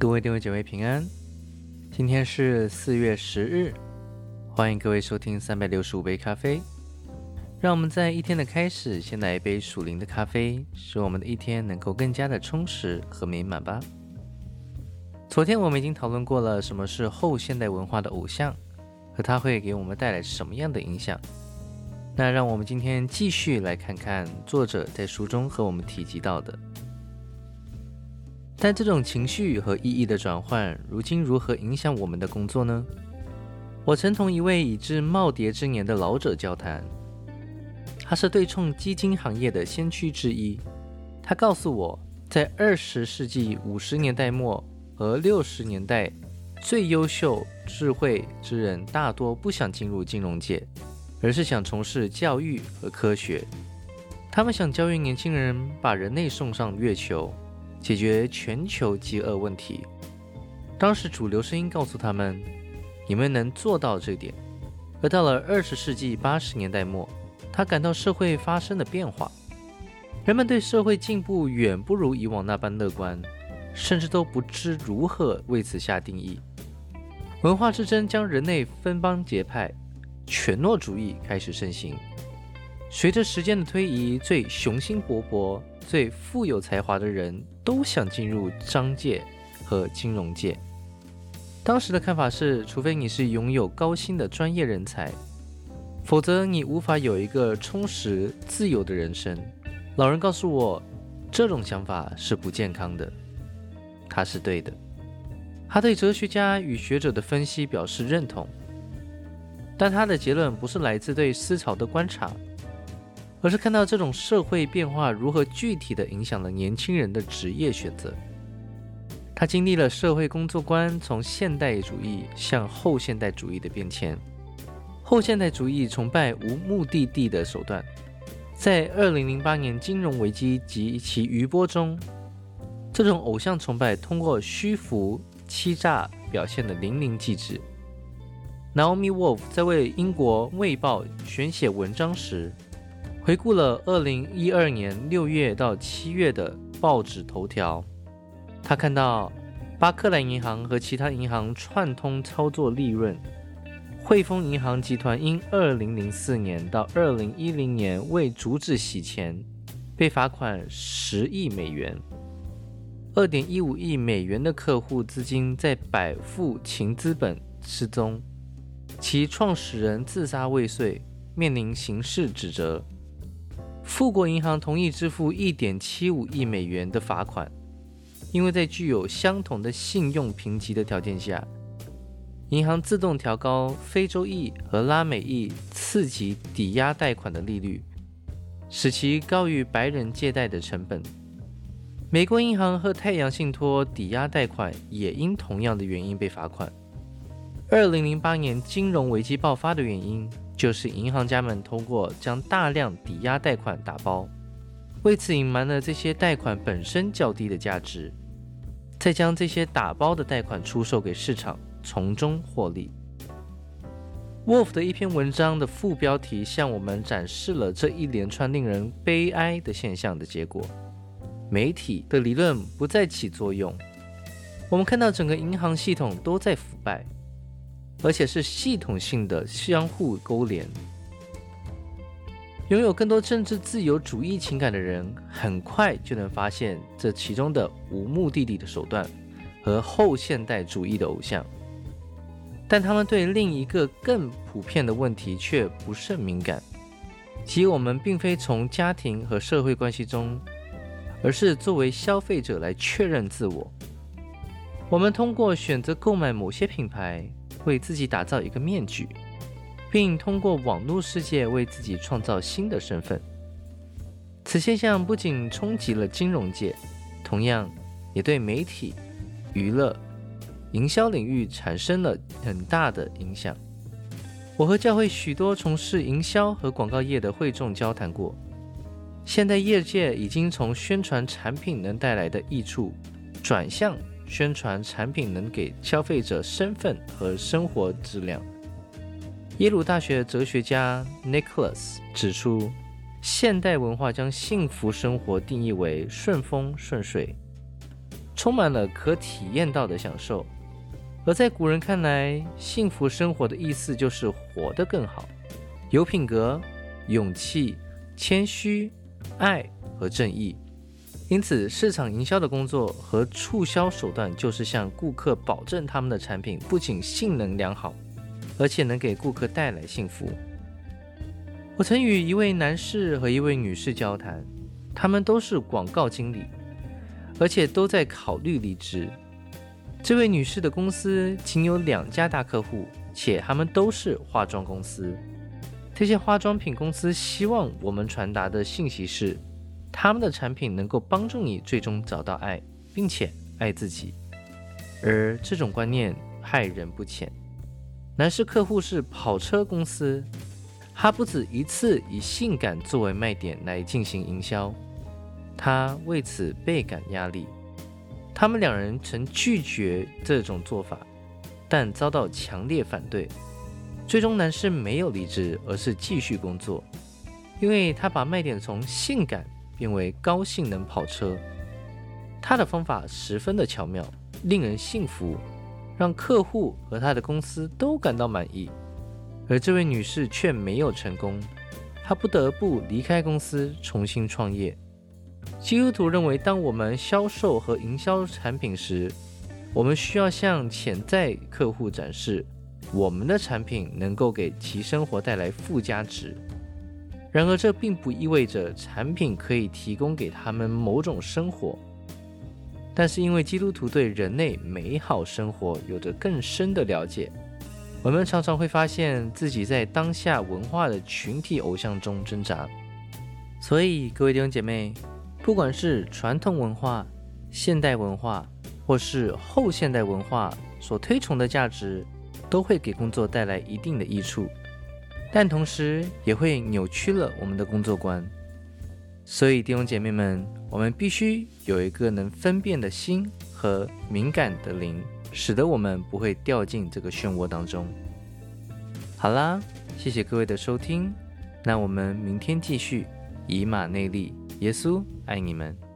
各位弟兄姐妹平安，今天是四月十日，欢迎各位收听三百六十五杯咖啡。让我们在一天的开始，先来一杯属灵的咖啡，使我们的一天能够更加的充实和美满吧。昨天我们已经讨论过了什么是后现代文化的偶像，和它会给我们带来什么样的影响。那让我们今天继续来看看作者在书中和我们提及到的。但这种情绪和意义的转换，如今如何影响我们的工作呢？我曾同一位已至耄耋之年的老者交谈，他是对冲基金行业的先驱之一。他告诉我，在二十世纪五十年代末和六十年代，最优秀、智慧之人大多不想进入金融界，而是想从事教育和科学。他们想教育年轻人把人类送上月球。解决全球饥饿问题。当时主流声音告诉他们：“你们能做到这点。”而到了二十世纪八十年代末，他感到社会发生了变化，人们对社会进步远不如以往那般乐观，甚至都不知如何为此下定义。文化之争将人类分帮结派，权诺主义开始盛行。随着时间的推移，最雄心勃勃。最富有才华的人都想进入商界和金融界。当时的看法是，除非你是拥有高薪的专业人才，否则你无法有一个充实自由的人生。老人告诉我，这种想法是不健康的。他是对的。他对哲学家与学者的分析表示认同，但他的结论不是来自对思潮的观察。而是看到这种社会变化如何具体地影响了年轻人的职业选择。他经历了社会工作观从现代主义向后现代主义的变迁。后现代主义崇拜无目的地的手段，在2008年金融危机及其余波中，这种偶像崇拜通过虚浮、欺诈表现的淋漓尽致。Naomi Wolf 在为英国《卫报》选写文章时。回顾了二零一二年六月到七月的报纸头条，他看到巴克莱银行和其他银行串通操作利润，汇丰银行集团因二零零四年到二零一零年未阻止洗钱，被罚款十亿美元，二点一五亿美元的客户资金在百富勤资本失踪，其创始人自杀未遂，面临刑事指责。富国银行同意支付1.75亿美元的罚款，因为在具有相同的信用评级的条件下，银行自动调高非洲裔和拉美裔次级抵押贷款的利率，使其高于白人借贷的成本。美国银行和太阳信托抵押贷款也因同样的原因被罚款。2008年金融危机爆发的原因。就是银行家们通过将大量抵押贷款打包，为此隐瞒了这些贷款本身较低的价值，再将这些打包的贷款出售给市场，从中获利。Wolf 的一篇文章的副标题向我们展示了这一连串令人悲哀的现象的结果：媒体的理论不再起作用，我们看到整个银行系统都在腐败。而且是系统性的相互勾连。拥有更多政治自由主义情感的人，很快就能发现这其中的无目的地的手段和后现代主义的偶像。但他们对另一个更普遍的问题却不甚敏感，即我们并非从家庭和社会关系中，而是作为消费者来确认自我。我们通过选择购买某些品牌。为自己打造一个面具，并通过网络世界为自己创造新的身份。此现象不仅冲击了金融界，同样也对媒体、娱乐、营销领域产生了很大的影响。我和教会许多从事营销和广告业的会众交谈过，现代业界已经从宣传产品能带来的益处，转向。宣传产品能给消费者身份和生活质量。耶鲁大学哲学家 Nicholas 指出，现代文化将幸福生活定义为顺风顺水，充满了可体验到的享受。而在古人看来，幸福生活的意思就是活得更好，有品格、勇气、谦虚、爱和正义。因此，市场营销的工作和促销手段就是向顾客保证他们的产品不仅性能良好，而且能给顾客带来幸福。我曾与一位男士和一位女士交谈，他们都是广告经理，而且都在考虑离职。这位女士的公司仅有两家大客户，且他们都是化妆公司。这些化妆品公司希望我们传达的信息是。他们的产品能够帮助你最终找到爱，并且爱自己，而这种观念害人不浅。男士客户是跑车公司，他不止一次以性感作为卖点来进行营销，他为此倍感压力。他们两人曾拒绝这种做法，但遭到强烈反对。最终，男士没有离职，而是继续工作，因为他把卖点从性感。变为高性能跑车，他的方法十分的巧妙，令人信服，让客户和他的公司都感到满意。而这位女士却没有成功，她不得不离开公司重新创业。基督徒认为，当我们销售和营销产品时，我们需要向潜在客户展示我们的产品能够给其生活带来附加值。然而，这并不意味着产品可以提供给他们某种生活。但是，因为基督徒对人类美好生活有着更深的了解，我们常常会发现自己在当下文化的群体偶像中挣扎。所以，各位弟兄姐妹，不管是传统文化、现代文化，或是后现代文化所推崇的价值，都会给工作带来一定的益处。但同时也会扭曲了我们的工作观，所以弟兄姐妹们，我们必须有一个能分辨的心和敏感的灵，使得我们不会掉进这个漩涡当中。好啦，谢谢各位的收听，那我们明天继续以马内利，耶稣爱你们。